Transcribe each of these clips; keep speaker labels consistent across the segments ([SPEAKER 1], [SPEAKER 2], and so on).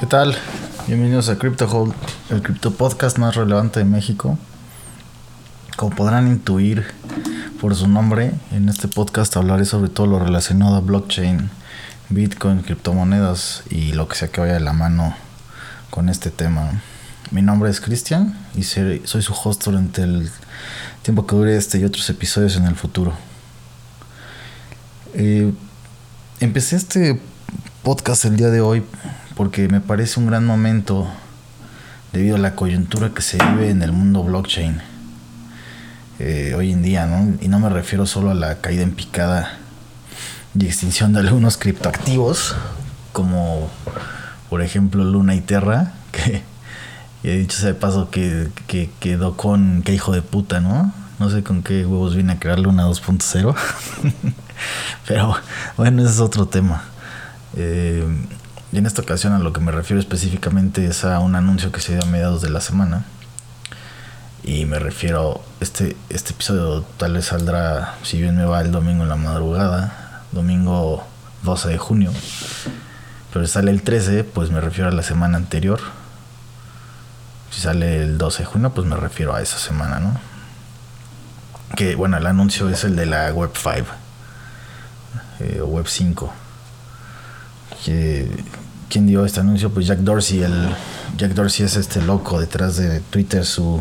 [SPEAKER 1] ¿Qué tal? Bienvenidos a Crypto Hold, el cripto podcast más relevante de México. Como podrán intuir por su nombre, en este podcast hablaré sobre todo lo relacionado a blockchain, bitcoin, criptomonedas y lo que sea que vaya de la mano con este tema. Mi nombre es Cristian y soy su host durante el tiempo que dure este y otros episodios en el futuro. Eh, empecé este podcast el día de hoy porque me parece un gran momento debido a la coyuntura que se vive en el mundo blockchain eh, hoy en día, ¿no? Y no me refiero solo a la caída en picada y extinción de algunos criptoactivos, como por ejemplo Luna y Terra, que he dicho de paso que, que quedó con qué hijo de puta, ¿no? No sé con qué huevos viene a crear Luna 2.0. Pero bueno, ese es otro tema. Eh, y en esta ocasión a lo que me refiero específicamente es a un anuncio que se dio a mediados de la semana. Y me refiero, este, este episodio tal vez saldrá, si bien me va el domingo en la madrugada, domingo 12 de junio. Pero si sale el 13, pues me refiero a la semana anterior. Si sale el 12 de junio, pues me refiero a esa semana, ¿no? Que bueno, el anuncio es el de la Web 5 eh, Web 5 ¿Quién dio este anuncio? Pues Jack Dorsey. El, Jack Dorsey es este loco detrás de Twitter, su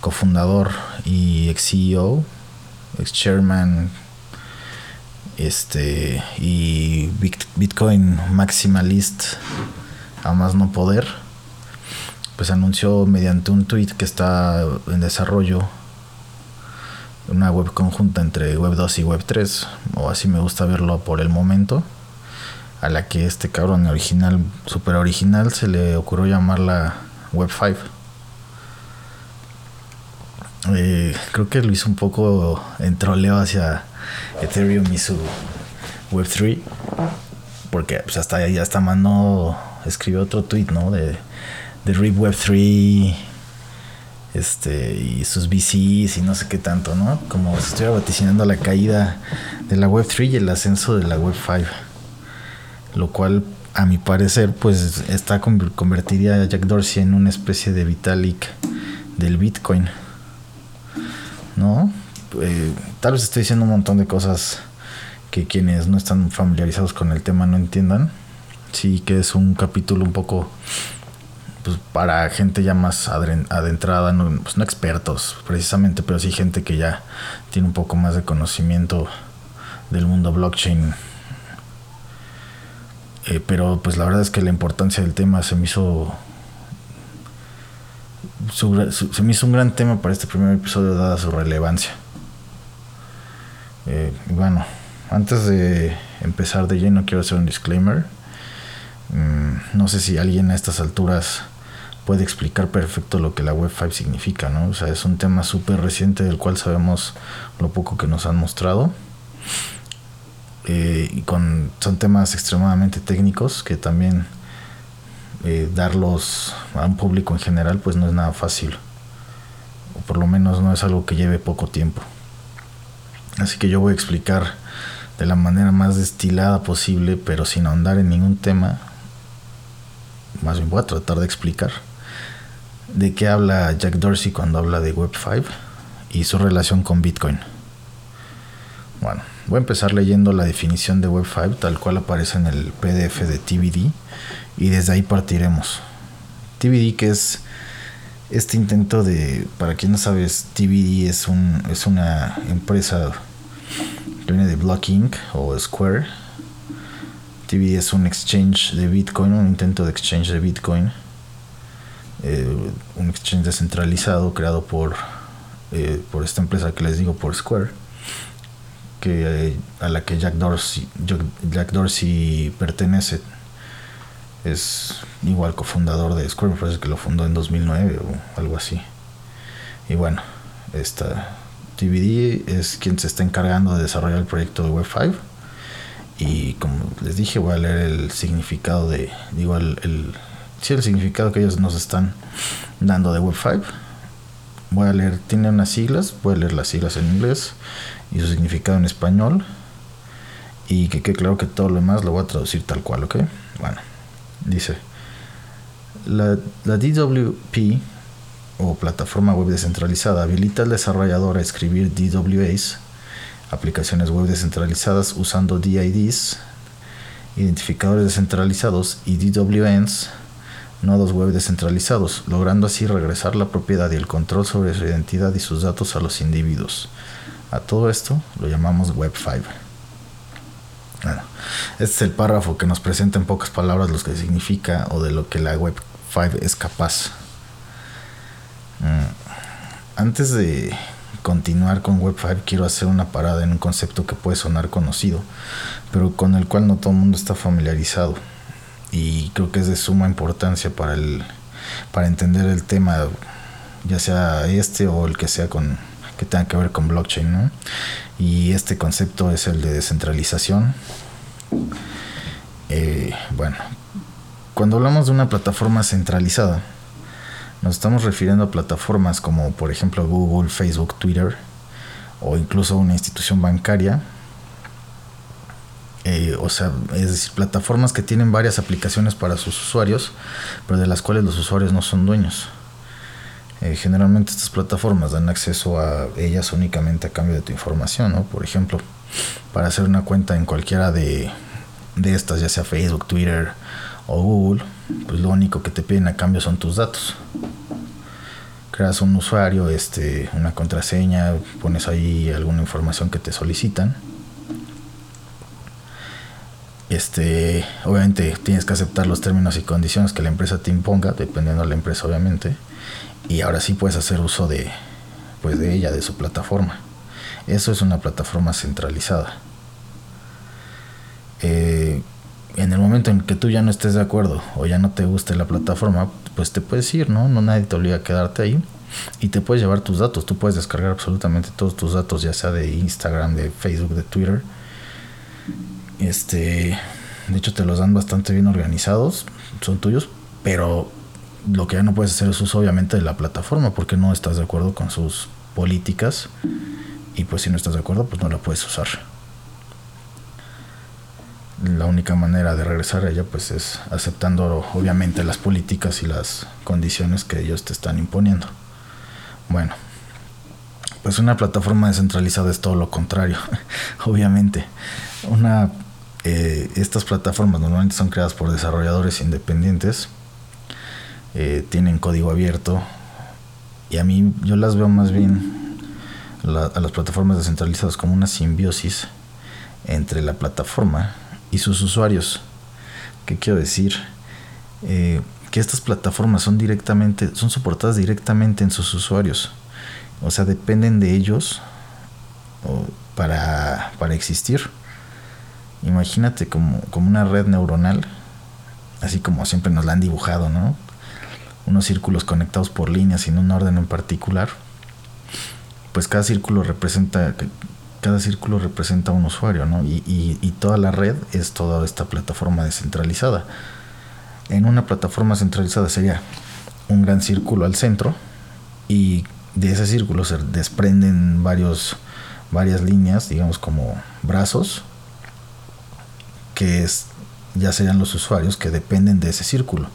[SPEAKER 1] cofundador y ex CEO, ex chairman este y Bitcoin maximalist a más no poder pues anunció mediante un tweet que está en desarrollo una web conjunta entre web 2 y web 3 o así me gusta verlo por el momento a la que este cabrón original, super original, se le ocurrió llamarla Web 5. Eh, creo que lo hizo un poco en troleo hacia Ethereum y su Web 3. Porque pues hasta ya hasta mano escribió otro tweet, ¿no? De, de RIP Web 3 este, y sus VCs y no sé qué tanto, ¿no? Como si estuviera vaticinando la caída de la Web 3 y el ascenso de la Web 5 lo cual a mi parecer pues está convertiría a Jack Dorsey en una especie de Vitalik del Bitcoin. ¿No? Eh, tal vez estoy diciendo un montón de cosas que quienes no están familiarizados con el tema no entiendan. Sí que es un capítulo un poco pues, para gente ya más adentrada, no, pues no expertos precisamente, pero sí gente que ya tiene un poco más de conocimiento del mundo blockchain eh, pero pues la verdad es que la importancia del tema se me hizo se me hizo un gran tema para este primer episodio dada su relevancia. Eh, bueno, antes de empezar de lleno quiero hacer un disclaimer. Mm, no sé si alguien a estas alturas puede explicar perfecto lo que la Web 5 significa, ¿no? O sea, es un tema súper reciente del cual sabemos lo poco que nos han mostrado. Eh, son temas extremadamente técnicos que también eh, darlos a un público en general pues no es nada fácil. O por lo menos no es algo que lleve poco tiempo. Así que yo voy a explicar de la manera más destilada posible pero sin ahondar en ningún tema. Más bien voy a tratar de explicar de qué habla Jack Dorsey cuando habla de Web 5 y su relación con Bitcoin. Bueno Voy a empezar leyendo la definición de Web5 tal cual aparece en el PDF de TBD y desde ahí partiremos. TBD que es este intento de, para quien no sabes, TBD es, un, es una empresa que viene de Block Inc. o Square. TBD es un exchange de Bitcoin, un intento de exchange de Bitcoin. Eh, un exchange descentralizado creado por, eh, por esta empresa que les digo, por Square que a la que Jack Dorsey, pertenece. Es igual cofundador de Square, parece que lo fundó en 2009 o algo así. Y bueno, esta TBD es quien se está encargando de desarrollar el proyecto de Web5. Y como les dije, voy a leer el significado de, digo, el, sí, el significado que ellos nos están dando de Web5. Voy a leer, tiene unas siglas, voy a leer las siglas en inglés y su significado en español. Y que quede claro que todo lo demás lo voy a traducir tal cual, ¿ok? Bueno, dice: La, DWP o plataforma web descentralizada habilita al desarrollador a escribir DWAs, aplicaciones web descentralizadas usando DIDs, identificadores descentralizados y DWNs, nodos web descentralizados, logrando así regresar la propiedad y el control sobre su identidad y sus datos a los individuos. A todo esto lo llamamos Web5. Bueno, este es el párrafo que nos presenta en pocas palabras lo que significa o de lo que la Web5 es capaz. Mm, antes de continuar con Web5 quiero hacer una parada en un concepto que puede sonar conocido, pero con el cual no todo el mundo está familiarizado y creo que es de suma importancia para el para entender el tema ya sea este o el que sea con que tenga que ver con blockchain y este concepto es el de descentralización eh, bueno cuando hablamos de una plataforma centralizada nos estamos refiriendo a plataformas como por ejemplo Google, Facebook, Twitter o incluso una institución bancaria. Eh, o sea, es decir, plataformas que tienen varias aplicaciones para sus usuarios, pero de las cuales los usuarios no son dueños. Eh, generalmente estas plataformas dan acceso a ellas únicamente a cambio de tu información, ¿no? Por ejemplo, para hacer una cuenta en cualquiera de, de estas, ya sea Facebook, Twitter o Google, pues lo único que te piden a cambio son tus datos. Creas un usuario, este, una contraseña, pones ahí alguna información que te solicitan. Este, obviamente tienes que aceptar los términos y condiciones que la empresa te imponga, dependiendo de la empresa obviamente, y ahora sí puedes hacer uso de pues de ella, de su plataforma. Eso es una plataforma centralizada. Eh, en el momento en que tú ya no estés de acuerdo o ya no te guste la plataforma, pues te puedes ir, ¿no? No nadie te obliga a quedarte ahí y te puedes llevar tus datos. Tú puedes descargar absolutamente todos tus datos, ya sea de Instagram, de Facebook, de Twitter. Este, de hecho te los dan bastante bien organizados, son tuyos, pero lo que ya no puedes hacer es uso obviamente de la plataforma porque no estás de acuerdo con sus políticas y pues si no estás de acuerdo pues no la puedes usar la única manera de regresar a ella pues es aceptando obviamente las políticas y las condiciones que ellos te están imponiendo. Bueno, pues una plataforma descentralizada es todo lo contrario, obviamente. Una, eh, estas plataformas normalmente son creadas por desarrolladores independientes, eh, tienen código abierto y a mí yo las veo más bien a las plataformas descentralizadas como una simbiosis entre la plataforma y sus usuarios. ¿Qué quiero decir? Eh, que estas plataformas son directamente, son soportadas directamente en sus usuarios. O sea, dependen de ellos para, para existir. Imagínate como, como una red neuronal, así como siempre nos la han dibujado, ¿no? Unos círculos conectados por líneas en un orden en particular. Pues cada círculo representa cada círculo representa un usuario, ¿no? Y, y, toda la red es toda esta plataforma descentralizada. En una plataforma centralizada sería un gran círculo al centro y de ese círculo se desprenden varios, varias líneas, digamos como brazos, que es, ya serían los usuarios que dependen de ese círculo.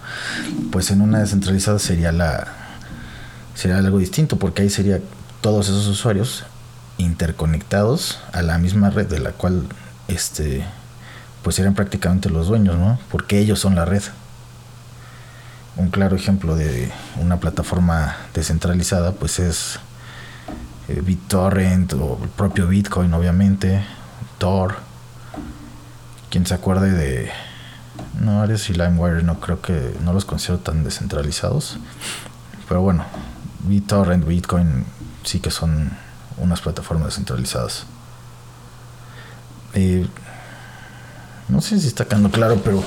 [SPEAKER 1] Pues en una descentralizada sería la sería algo distinto porque ahí sería todos esos usuarios interconectados a la misma red de la cual este pues eran prácticamente los dueños, ¿no? Porque ellos son la red. Un claro ejemplo de una plataforma descentralizada pues es eh, BitTorrent o el propio Bitcoin obviamente, Tor. Quien se acuerde de no, Ares y LimeWire no creo que no los considero tan descentralizados. Pero bueno, BitTorrent, Bitcoin sí que son unas plataformas descentralizadas. Eh, no sé si está quedando claro, pero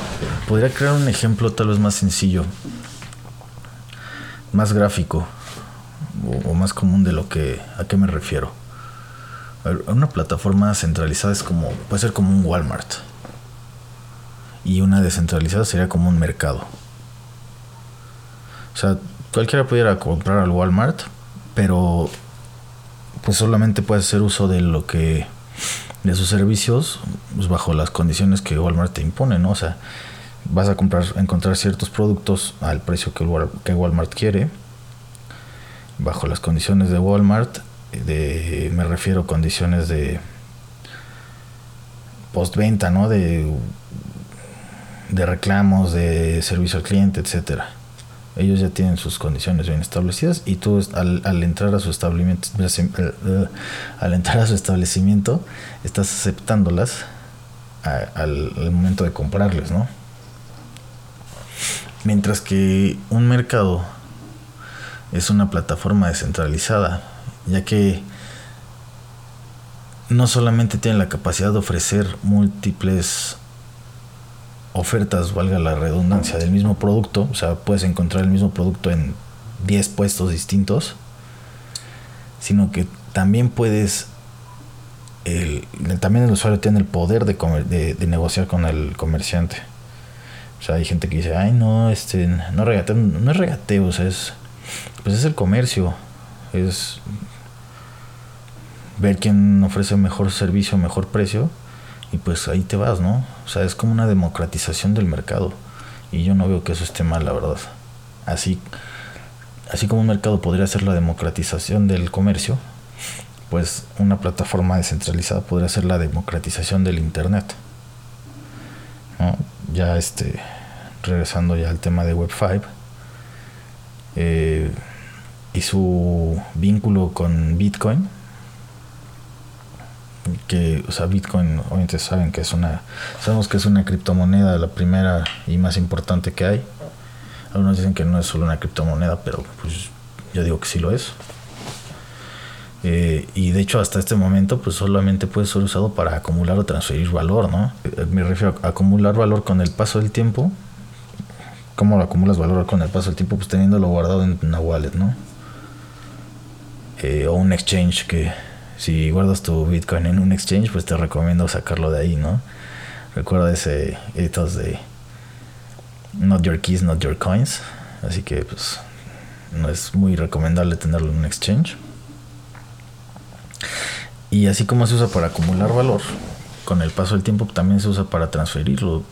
[SPEAKER 1] podría crear un ejemplo tal vez más sencillo, más gráfico o, más común de lo que a qué me refiero. una plataforma centralizada es como puede ser como un Walmart y una descentralizada sería como un mercado. O sea, cualquiera pudiera comprar al Walmart, pero pues solamente puede hacer uso de lo que de sus servicios pues bajo las condiciones que Walmart te impone, ¿no? O sea, vas a comprar, encontrar ciertos productos al precio que, que Walmart quiere, bajo las condiciones de Walmart, de, me refiero a condiciones de postventa, ¿no? De, de reclamos, de servicio al cliente, etcétera. Ellos ya tienen sus condiciones bien establecidas y tú al, al entrar a su establecimiento, al entrar a su establecimiento, estás aceptándolas al, al momento de comprarles, ¿no? Mientras que un mercado es una plataforma descentralizada, ya que no solamente tiene la capacidad de ofrecer múltiples ofertas, valga la redundancia, del mismo producto, o sea, puedes encontrar el mismo producto en 10 puestos distintos, sino que también puedes, el, también el usuario tiene el poder de, de, negociar con el comerciante. O sea, hay gente que dice, ay, no, este, no, regateo, no es regateo, o sea, es, pues es el comercio, es ver quién ofrece mejor servicio, mejor precio y pues ahí te vas, ¿no? O sea, es como una democratización del mercado y yo no veo que eso esté mal, la verdad. Así, así como un mercado podría ser la democratización del comercio, pues una plataforma descentralizada podría ser la democratización del Internet. Ya este, regresando ya al tema de Web5 eh, y su vínculo con Bitcoin, que, o sea, Bitcoin, obviamente saben que es una, sabemos que es una criptomoneda, la primera y más importante que hay. Algunos dicen que no es solo una criptomoneda, pero pues yo digo que sí lo es. Eh, y de hecho hasta este momento pues solamente puede ser usado para acumular o transferir valor, ¿no? Eh, me refiero a acumular valor con el paso del tiempo. ¿Cómo lo acumulas valor con el paso del tiempo? Pues teniéndolo guardado en una wallet, ¿no? Eh, o un exchange que si guardas tu Bitcoin en un exchange, pues te recomiendo sacarlo de ahí, ¿no? Recuerda ese ethos de not your keys, not your coins. Así que pues no es muy recomendable tenerlo en un exchange. Y así como se usa para acumular valor, con el paso del tiempo también se usa para transferirlo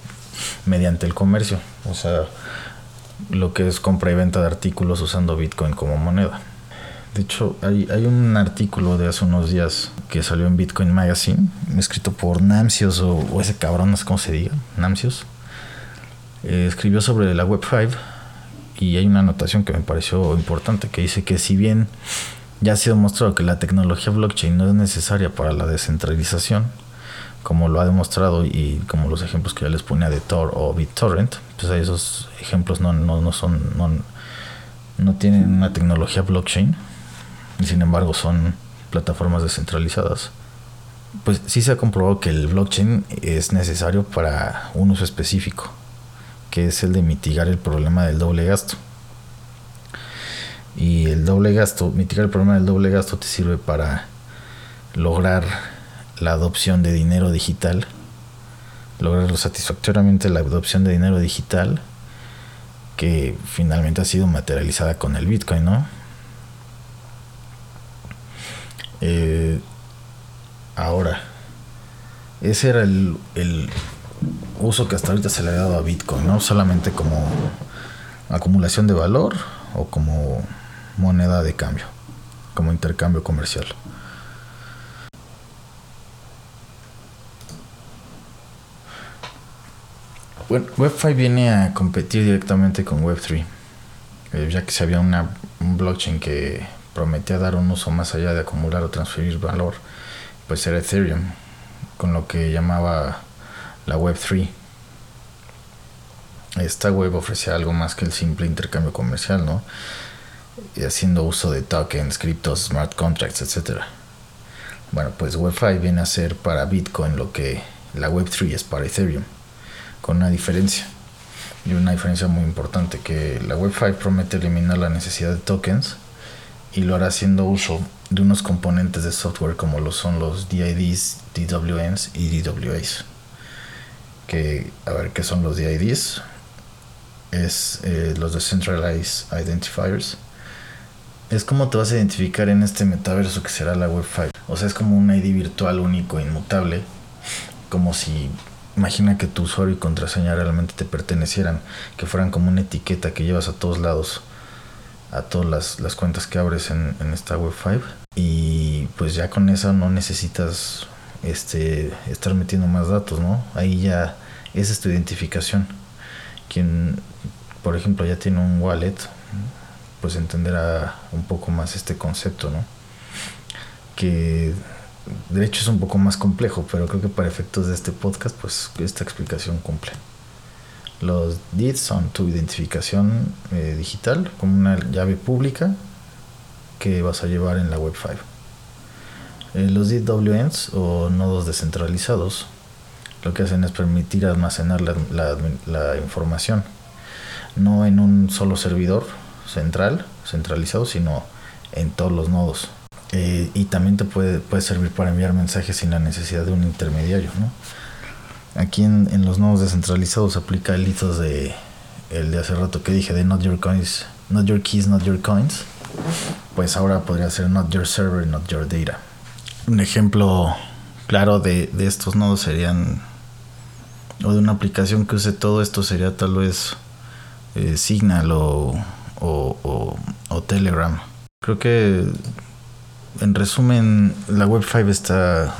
[SPEAKER 1] mediante el comercio. O sea, lo que es compra y venta de artículos usando Bitcoin como moneda. De hecho, hay, hay, un artículo de hace unos días que salió en Bitcoin Magazine, escrito por Namcios o, ese cabrón, no sé cómo se diga, Namcios. Eh, escribió sobre la Web 5 y hay una anotación que me pareció importante que dice que si bien ya ha sido mostrado que la tecnología blockchain no es necesaria para la descentralización, como lo ha demostrado y como los ejemplos que ya les ponía de Tor o BitTorrent, pues esos ejemplos no, no, no son, no, no tienen una tecnología blockchain sin embargo son plataformas descentralizadas. Pues sí se ha comprobado que el blockchain es necesario para un uso específico, que es el de mitigar el problema del doble gasto. Y el doble gasto, mitigar el problema del doble gasto te sirve para lograr la adopción de dinero digital, lograr satisfactoriamente la adopción de dinero digital que finalmente ha sido materializada con el Bitcoin, ¿no? Eh, ahora, ese era el, el, uso que hasta ahorita se le ha dado a Bitcoin, no solamente como acumulación de valor o como moneda de cambio, como intercambio comercial. Bueno, Web5 viene a competir directamente con Web3, eh, ya que se había una, un blockchain que prometía dar un uso más allá de acumular o transferir valor, pues era Ethereum, con lo que llamaba la Web 3. Esta web ofrecía algo más que el simple intercambio comercial, ¿no? Y haciendo uso de tokens, criptos, smart contracts, etc. Bueno, pues Web5 viene a ser para Bitcoin lo que la Web 3 es para Ethereum, con una diferencia. Y una diferencia muy importante, que la Web5 promete eliminar la necesidad de tokens y lo hará haciendo uso de unos componentes de software como lo son los DIDs, DWNs y DWAs. Que, a ver, ¿qué son los DIDs? Es eh, los Decentralized Identifiers. Es como te vas a identificar en este metaverso que será la Web 5. O sea, es como un ID virtual único, inmutable. Como si imagina que tu usuario y contraseña realmente te pertenecieran, que fueran como una etiqueta que llevas a todos lados, a todas las, cuentas que abres en, esta Web 5. Y pues ya con eso no necesitas este, estar metiendo más datos, ¿no? Ahí ya, esa es tu identificación. Quien, por ejemplo, ya tiene un wallet, pues entenderá un poco más este concepto, ¿no? Que de hecho es un poco más complejo, pero creo que para efectos de este podcast, pues esta explicación cumple. Los DIDs son tu identificación eh, digital como una llave pública que vas a llevar en la Web 5. Eh, los DWNs o nodos descentralizados lo que hacen es permitir almacenar la, la, información no en un solo servidor central, centralizado, sino en todos los nodos. Eh, y también te puede, puede servir para enviar mensajes sin la necesidad de un intermediario. ¿no? Aquí en, en, los nodos descentralizados aplica el hito de el de hace rato que dije de not your coins, not your keys, not your coins. Pues ahora podría ser not your server, not your data. Un ejemplo claro de, de estos nodos serían o de una aplicación que use todo esto sería tal vez eh, Signal o, o, o Telegram. Creo que en resumen, la Web 5 está,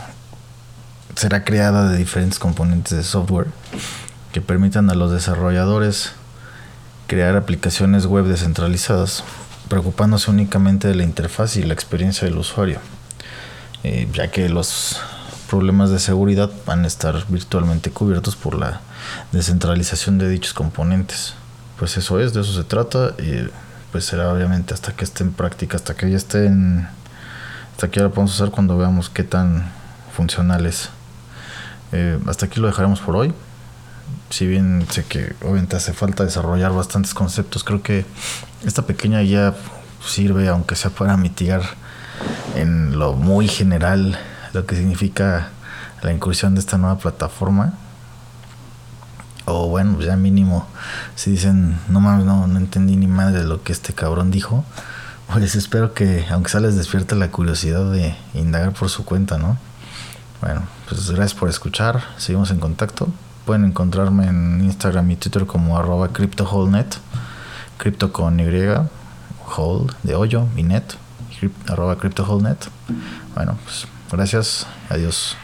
[SPEAKER 1] será creada de diferentes componentes de software que permitan a los desarrolladores crear aplicaciones web descentralizadas, preocupándose únicamente de la interfaz y la experiencia del usuario, eh, ya que los problemas de seguridad van a estar virtualmente cubiertos por la descentralización de dichos componentes. Pues eso es, de eso se trata y pues será obviamente hasta que esté en práctica, hasta que ya esté en hasta aquí ahora podemos usar cuando veamos qué tan funcional es. Eh, hasta aquí lo dejaremos por hoy. Si bien sé que obviamente hace falta desarrollar bastantes conceptos, creo que esta pequeña guía sirve, aunque sea para mitigar en lo muy general lo que significa la incursión de esta nueva plataforma. O bueno, ya mínimo, si dicen, no mames, no, no entendí ni madre de lo que este cabrón dijo pues espero que, aunque sea les despierte la curiosidad de indagar por su cuenta, ¿no? Bueno, pues gracias por escuchar. Seguimos en contacto. Pueden encontrarme en Instagram y Twitter como arroba CryptoHoldNet. Cripto con Y, hold de hoyo y net. Arroba CryptoHoldNet. Bueno, pues gracias. Adiós.